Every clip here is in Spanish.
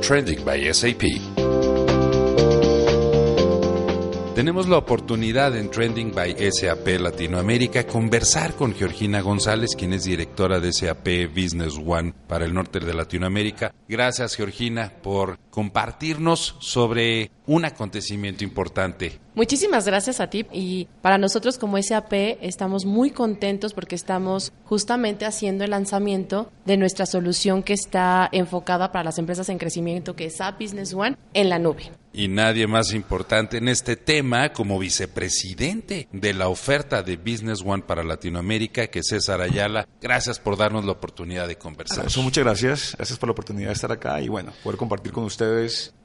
Trending by SAP. Tenemos la oportunidad en Trending by SAP Latinoamérica conversar con Georgina González, quien es directora de SAP Business One para el norte de Latinoamérica. Gracias, Georgina, por compartirnos sobre un acontecimiento importante. Muchísimas gracias a ti y para nosotros como SAP estamos muy contentos porque estamos justamente haciendo el lanzamiento de nuestra solución que está enfocada para las empresas en crecimiento que es SAP Business One en la nube. Y nadie más importante en este tema como vicepresidente de la oferta de Business One para Latinoamérica, que es César Ayala. Gracias por darnos la oportunidad de conversar. muchas gracias. Gracias por la oportunidad de estar acá y bueno, poder compartir con ustedes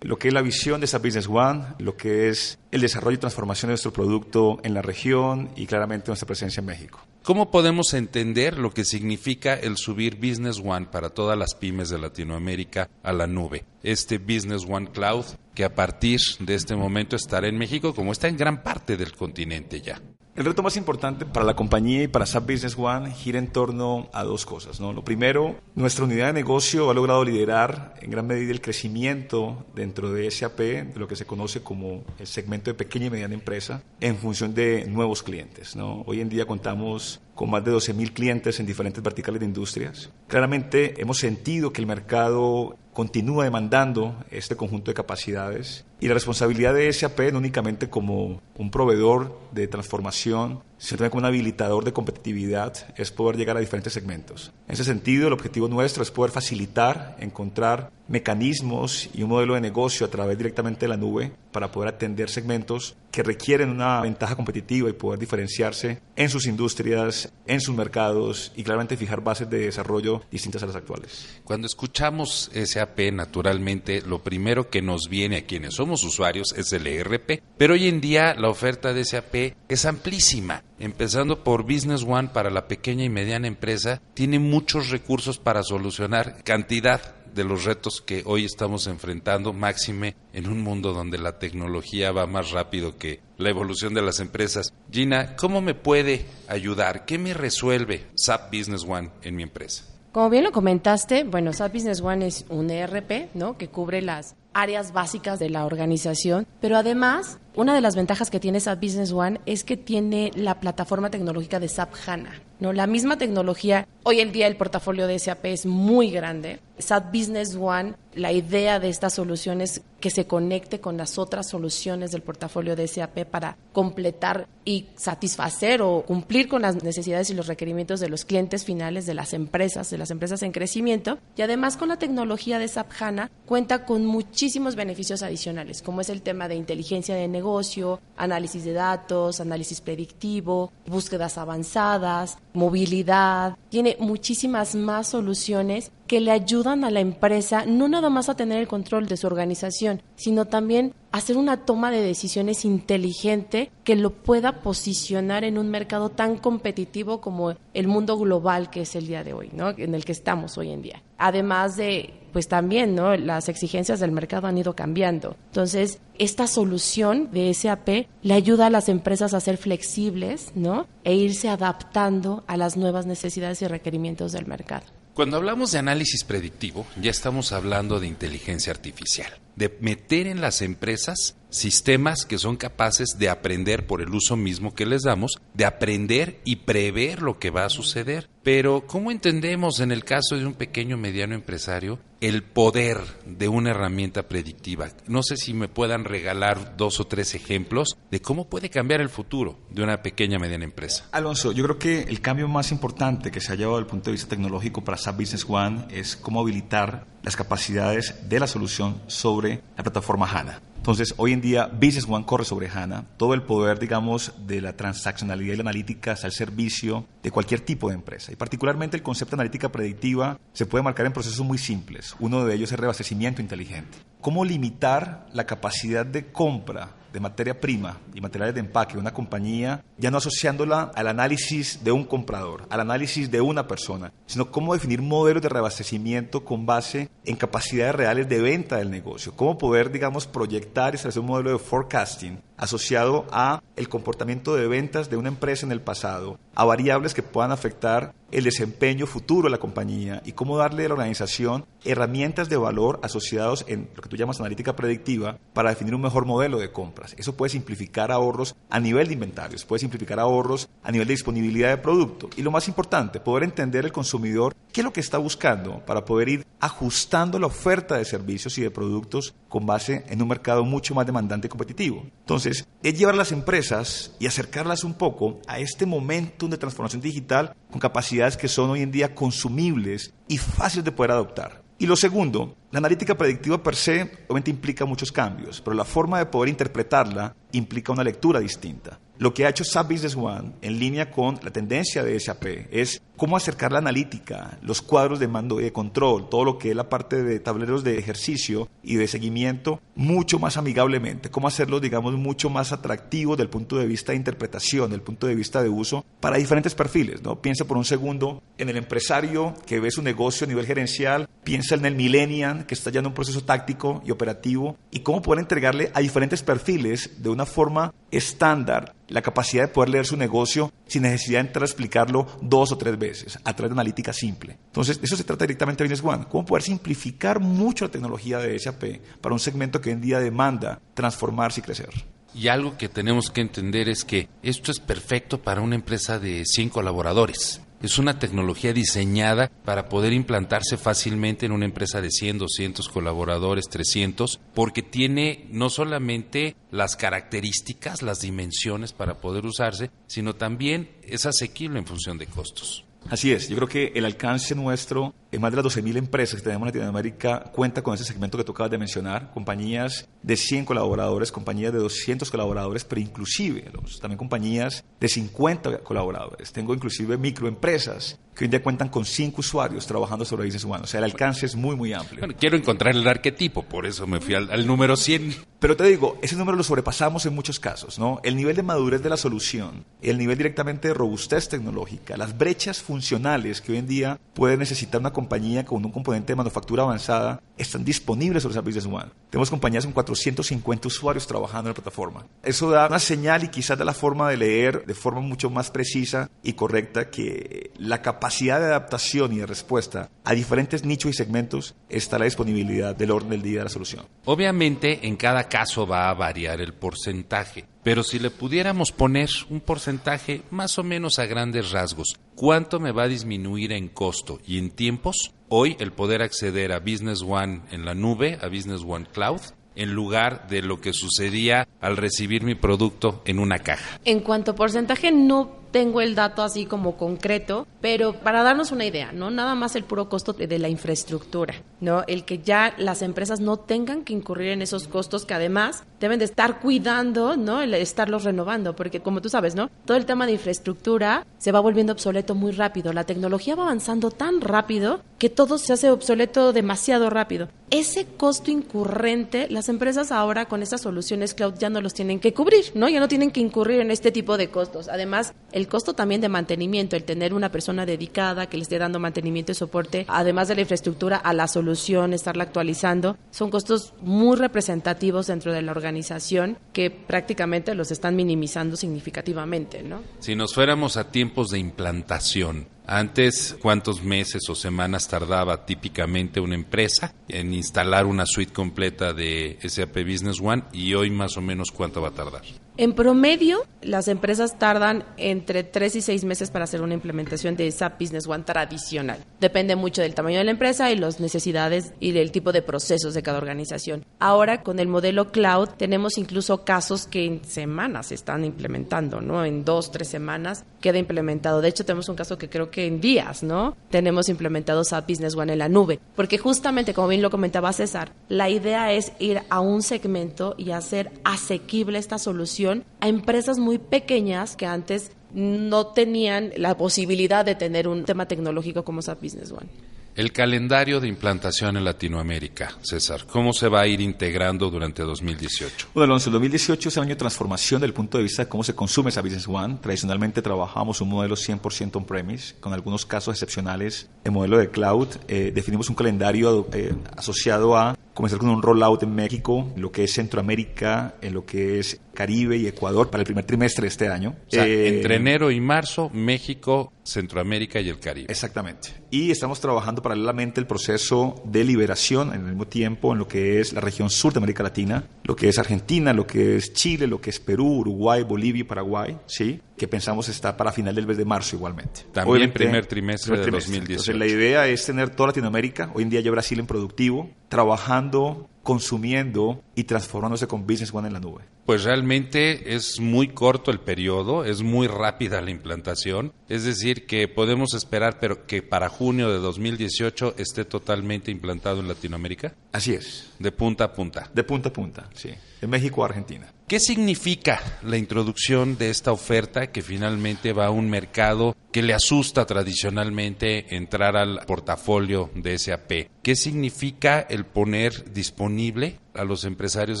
lo que es la visión de SAP Business One, lo que es el desarrollo y transformación de nuestro producto en la región y claramente nuestra presencia en México. ¿Cómo podemos entender lo que significa el subir Business One para todas las pymes de Latinoamérica a la nube? Este Business One Cloud que a partir de este momento estará en México como está en gran parte del continente ya. El reto más importante para la compañía y para SAP Business One gira en torno a dos cosas. ¿no? Lo primero, nuestra unidad de negocio ha logrado liderar en gran medida el crecimiento dentro de SAP, de lo que se conoce como el segmento de pequeña y mediana empresa, en función de nuevos clientes. ¿no? Hoy en día contamos con más de 12.000 clientes en diferentes verticales de industrias. Claramente hemos sentido que el mercado continúa demandando este conjunto de capacidades y la responsabilidad de SAP no únicamente como un proveedor de transformación, sino también como un habilitador de competitividad, es poder llegar a diferentes segmentos. En ese sentido, el objetivo nuestro es poder facilitar, encontrar mecanismos y un modelo de negocio a través directamente de la nube para poder atender segmentos que requieren una ventaja competitiva y poder diferenciarse en sus industrias, en sus mercados y claramente fijar bases de desarrollo distintas a las actuales. Cuando escuchamos SAP, naturalmente, lo primero que nos viene a quienes somos usuarios es el ERP, pero hoy en día la oferta de SAP es amplísima empezando por Business One para la pequeña y mediana empresa, tiene muchos recursos para solucionar cantidad de los retos que hoy estamos enfrentando, máxime en un mundo donde la tecnología va más rápido que la evolución de las empresas. Gina, ¿cómo me puede ayudar? ¿Qué me resuelve SAP Business One en mi empresa? Como bien lo comentaste, bueno, SAP Business One es un ERP, ¿no? Que cubre las áreas básicas de la organización, pero además una de las ventajas que tiene SAP Business One es que tiene la plataforma tecnológica de SAP HANA. ¿no? La misma tecnología, hoy en día el portafolio de SAP es muy grande. SAP Business One, la idea de esta solución es que se conecte con las otras soluciones del portafolio de SAP para completar y satisfacer o cumplir con las necesidades y los requerimientos de los clientes finales de las empresas, de las empresas en crecimiento. Y además con la tecnología de SAP HANA cuenta con muchísimos beneficios adicionales, como es el tema de inteligencia de negocio, negocio, análisis de datos, análisis predictivo, búsquedas avanzadas, movilidad. Tiene muchísimas más soluciones que le ayudan a la empresa no nada más a tener el control de su organización, sino también hacer una toma de decisiones inteligente que lo pueda posicionar en un mercado tan competitivo como el mundo global que es el día de hoy, ¿no? En el que estamos hoy en día. Además de, pues también, ¿no? Las exigencias del mercado han ido cambiando. Entonces, esta solución de SAP le ayuda a las empresas a ser flexibles, ¿no? E irse adaptando a las nuevas necesidades y requerimientos del mercado. Cuando hablamos de análisis predictivo, ya estamos hablando de inteligencia artificial, de meter en las empresas sistemas que son capaces de aprender por el uso mismo que les damos, de aprender y prever lo que va a suceder. Pero, ¿cómo entendemos en el caso de un pequeño o mediano empresario el poder de una herramienta predictiva? No sé si me puedan regalar dos o tres ejemplos de cómo puede cambiar el futuro de una pequeña mediana empresa. Alonso, yo creo que el cambio más importante que se ha llevado desde el punto de vista tecnológico para SAP Business One es cómo habilitar las capacidades de la solución sobre la plataforma HANA. Entonces, hoy en día, Business One corre sobre HANA. Todo el poder, digamos, de la transaccionalidad y la analítica está al servicio de cualquier tipo de empresa. Y particularmente el concepto de analítica predictiva se puede marcar en procesos muy simples. Uno de ellos es reabastecimiento inteligente. ¿Cómo limitar la capacidad de compra de materia prima y materiales de empaque de una compañía, ya no asociándola al análisis de un comprador, al análisis de una persona, sino cómo definir modelos de reabastecimiento con base en capacidades reales de venta del negocio, cómo poder, digamos, proyectar y establecer un modelo de forecasting asociado a el comportamiento de ventas de una empresa en el pasado, a variables que puedan afectar el desempeño futuro de la compañía y cómo darle a la organización herramientas de valor asociados en lo que tú llamas analítica predictiva para definir un mejor modelo de compras. Eso puede simplificar ahorros a nivel de inventarios, puede simplificar ahorros a nivel de disponibilidad de producto y lo más importante, poder entender el consumidor qué es lo que está buscando para poder ir ajustando la oferta de servicios y de productos con base en un mercado mucho más demandante y competitivo. Entonces, es llevar a las empresas y acercarlas un poco a este momento de transformación digital con capacidades que son hoy en día consumibles y fáciles de poder adoptar. Y lo segundo, la analítica predictiva per se obviamente implica muchos cambios, pero la forma de poder interpretarla implica una lectura distinta. Lo que ha hecho SAP Business One en línea con la tendencia de SAP es cómo acercar la analítica, los cuadros de mando y de control, todo lo que es la parte de tableros de ejercicio y de seguimiento mucho más amigablemente, cómo hacerlo, digamos, mucho más atractivo del punto de vista de interpretación, del punto de vista de uso para diferentes perfiles. ¿no? Piensa por un segundo en el empresario que ve su negocio a nivel gerencial, piensa en el millennial que está ya en un proceso táctico y operativo y cómo poder entregarle a diferentes perfiles de una forma estándar la capacidad de poder leer su negocio sin necesidad de entrar a explicarlo dos o tres veces a través de analítica simple. Entonces, eso se trata directamente de Business One. Cómo poder simplificar mucho la tecnología de SAP para un segmento que hoy en día demanda transformarse y crecer. Y algo que tenemos que entender es que esto es perfecto para una empresa de 100 colaboradores. Es una tecnología diseñada para poder implantarse fácilmente en una empresa de 100, 200 colaboradores, 300, porque tiene no solamente las características, las dimensiones para poder usarse, sino también es asequible en función de costos. Así es, yo creo que el alcance nuestro en más de las 12.000 empresas que tenemos en Latinoamérica cuenta con ese segmento que tú acabas de mencionar, compañías de 100 colaboradores, compañías de 200 colaboradores, pero inclusive también compañías de 50 colaboradores. Tengo inclusive microempresas que hoy día cuentan con 5 usuarios trabajando sobre Business One. O sea, el alcance es muy, muy amplio. Bueno, quiero encontrar el arquetipo, por eso me fui al, al número 100. Pero te digo, ese número lo sobrepasamos en muchos casos, ¿no? El nivel de madurez de la solución, el nivel directamente de robustez tecnológica, las brechas funcionales que hoy en día puede necesitar una compañía con un componente de manufactura avanzada, están disponibles sobre Business One. Tenemos compañías con 450 usuarios trabajando en la plataforma. Eso da una señal y quizás da la forma de leer de forma mucho más precisa y correcta que la capacidad de adaptación y de respuesta a diferentes nichos y segmentos está la disponibilidad del orden del día de la solución. Obviamente, en cada caso va a variar el porcentaje, pero si le pudiéramos poner un porcentaje más o menos a grandes rasgos, ¿cuánto me va a disminuir en costo y en tiempos? Hoy el poder acceder a Business One en la nube, a Business One Cloud, en lugar de lo que sucedía al recibir mi producto en una caja. En cuanto a porcentaje, no tengo el dato así como concreto, pero para darnos una idea, ¿no? Nada más el puro costo de la infraestructura, ¿no? El que ya las empresas no tengan que incurrir en esos costos que además deben de estar cuidando, ¿no? El estarlos renovando, porque como tú sabes, ¿no? Todo el tema de infraestructura se va volviendo obsoleto muy rápido. La tecnología va avanzando tan rápido que todo se hace obsoleto demasiado rápido. Ese costo incurrente, las empresas ahora con estas soluciones cloud ya no los tienen que cubrir, ¿no? Ya no tienen que incurrir en este tipo de costos. Además, el costo también de mantenimiento, el tener una persona dedicada que le esté dando mantenimiento y soporte, además de la infraestructura, a la solución, estarla actualizando, son costos muy representativos dentro de la organización que prácticamente los están minimizando significativamente, ¿no? Si nos fuéramos a tiempos de implantación, antes, ¿cuántos meses o semanas tardaba típicamente una empresa en instalar una suite completa de SAP Business One? Y hoy más o menos cuánto va a tardar. En promedio, las empresas tardan entre 3 y 6 meses para hacer una implementación de SAP Business One tradicional. Depende mucho del tamaño de la empresa y las necesidades y del tipo de procesos de cada organización. Ahora, con el modelo cloud, tenemos incluso casos que en semanas se están implementando, ¿no? En dos, tres semanas queda implementado. De hecho, tenemos un caso que creo que en días, ¿no? Tenemos implementado SAP Business One en la nube. Porque justamente, como bien lo comentaba César, la idea es ir a un segmento y hacer asequible esta solución a empresas muy pequeñas que antes no tenían la posibilidad de tener un tema tecnológico como SAP Business One. El calendario de implantación en Latinoamérica, César, ¿cómo se va a ir integrando durante 2018? Bueno, Alonso, el 2018 es un año de transformación desde el punto de vista de cómo se consume esa Business One. Tradicionalmente trabajamos un modelo 100% on-premise, con algunos casos excepcionales en modelo de cloud. Eh, definimos un calendario eh, asociado a comenzar con un rollout en México, en lo que es Centroamérica, en lo que es Caribe y Ecuador para el primer trimestre de este año. O sea, eh, entre enero y marzo, México, Centroamérica y el Caribe. Exactamente. Y estamos trabajando paralelamente el proceso de liberación en el mismo tiempo en lo que es la región sur de América Latina, lo que es Argentina, lo que es Chile, lo que es Perú, Uruguay, Bolivia y Paraguay, ¿sí? que pensamos está para final del mes de marzo igualmente. También primer trimestre de 2018. Entonces, la idea es tener toda Latinoamérica, hoy en día ya Brasil en productivo, trabajando, consumiendo y transformándose con Business One en la nube. Pues realmente es muy corto el periodo, es muy rápida la implantación, es decir, que podemos esperar pero que para junio de 2018 esté totalmente implantado en Latinoamérica. Así es. De punta a punta. De punta a punta, sí. De México a Argentina. ¿Qué significa la introducción de esta oferta que finalmente va a un mercado que le asusta tradicionalmente entrar al portafolio de SAP? ¿Qué significa el poner disponible a los empresarios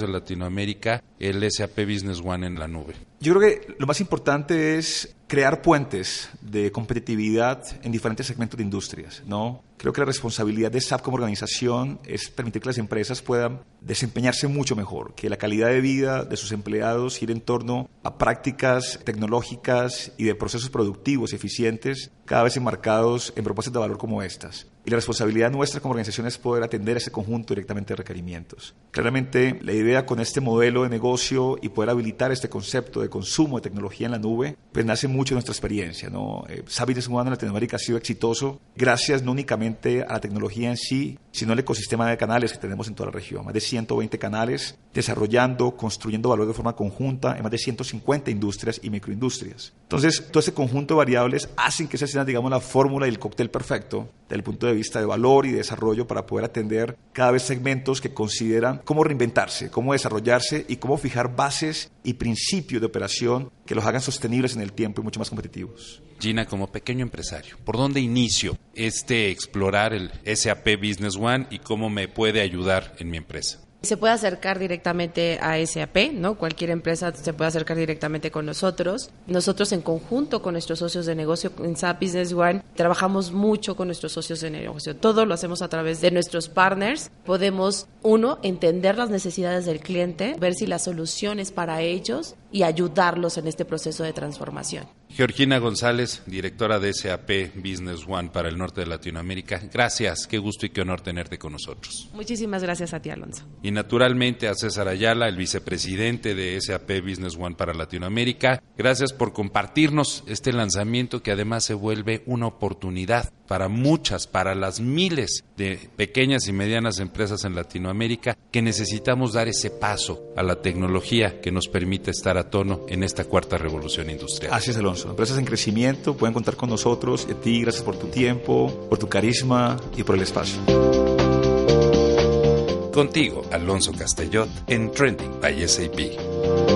de Latinoamérica el SAP Business One en la nube? Yo creo que lo más importante es crear puentes de competitividad en diferentes segmentos de industrias, ¿no? Creo que la responsabilidad de SAP como organización es permitir que las empresas puedan desempeñarse mucho mejor, que la calidad de vida de sus empleados gire en torno a prácticas tecnológicas y de procesos productivos y eficientes cada vez enmarcados en propuestas de valor como estas. Y la responsabilidad nuestra como organización es poder atender ese conjunto directamente de requerimientos. Claramente, la idea con este modelo de negocio y poder habilitar este concepto de consumo de tecnología en la nube, pues nace mucho de nuestra experiencia. ¿no? Eh, Business One en Latinoamérica ha sido exitoso gracias no únicamente a la tecnología en sí, sino al ecosistema de canales que tenemos en toda la región. Más de 120 canales desarrollando, construyendo valor de forma conjunta en más de 150 industrias y microindustrias. Entonces, todo ese conjunto de variables hacen que esa sea, digamos, la fórmula y el cóctel perfecto desde el punto de vista de valor y de desarrollo para poder atender cada vez segmentos que consideran cómo reinventarse, cómo desarrollarse y cómo fijar bases y principios de operación que los hagan sostenibles en el tiempo y mucho más competitivos. Gina, como pequeño empresario, ¿por dónde inicio este explorar el SAP Business One y cómo me puede ayudar en mi empresa? Se puede acercar directamente a SAP, ¿no? Cualquier empresa se puede acercar directamente con nosotros. Nosotros en conjunto con nuestros socios de negocio en SAP Business One trabajamos mucho con nuestros socios de negocio. Todo lo hacemos a través de nuestros partners. Podemos, uno, entender las necesidades del cliente, ver si la solución es para ellos y ayudarlos en este proceso de transformación. Georgina González, directora de SAP Business One para el norte de Latinoamérica. Gracias, qué gusto y qué honor tenerte con nosotros. Muchísimas gracias a ti, Alonso. Y naturalmente a César Ayala, el vicepresidente de SAP Business One para Latinoamérica. Gracias por compartirnos este lanzamiento que además se vuelve una oportunidad para muchas, para las miles de pequeñas y medianas empresas en Latinoamérica que necesitamos dar ese paso a la tecnología que nos permite estar a tono en esta cuarta revolución industrial. Así es, Alonso. Empresas en crecimiento pueden contar con nosotros. Y a ti, gracias por tu tiempo, por tu carisma y por el espacio. Contigo, Alonso Castellot, en Trending by SAP.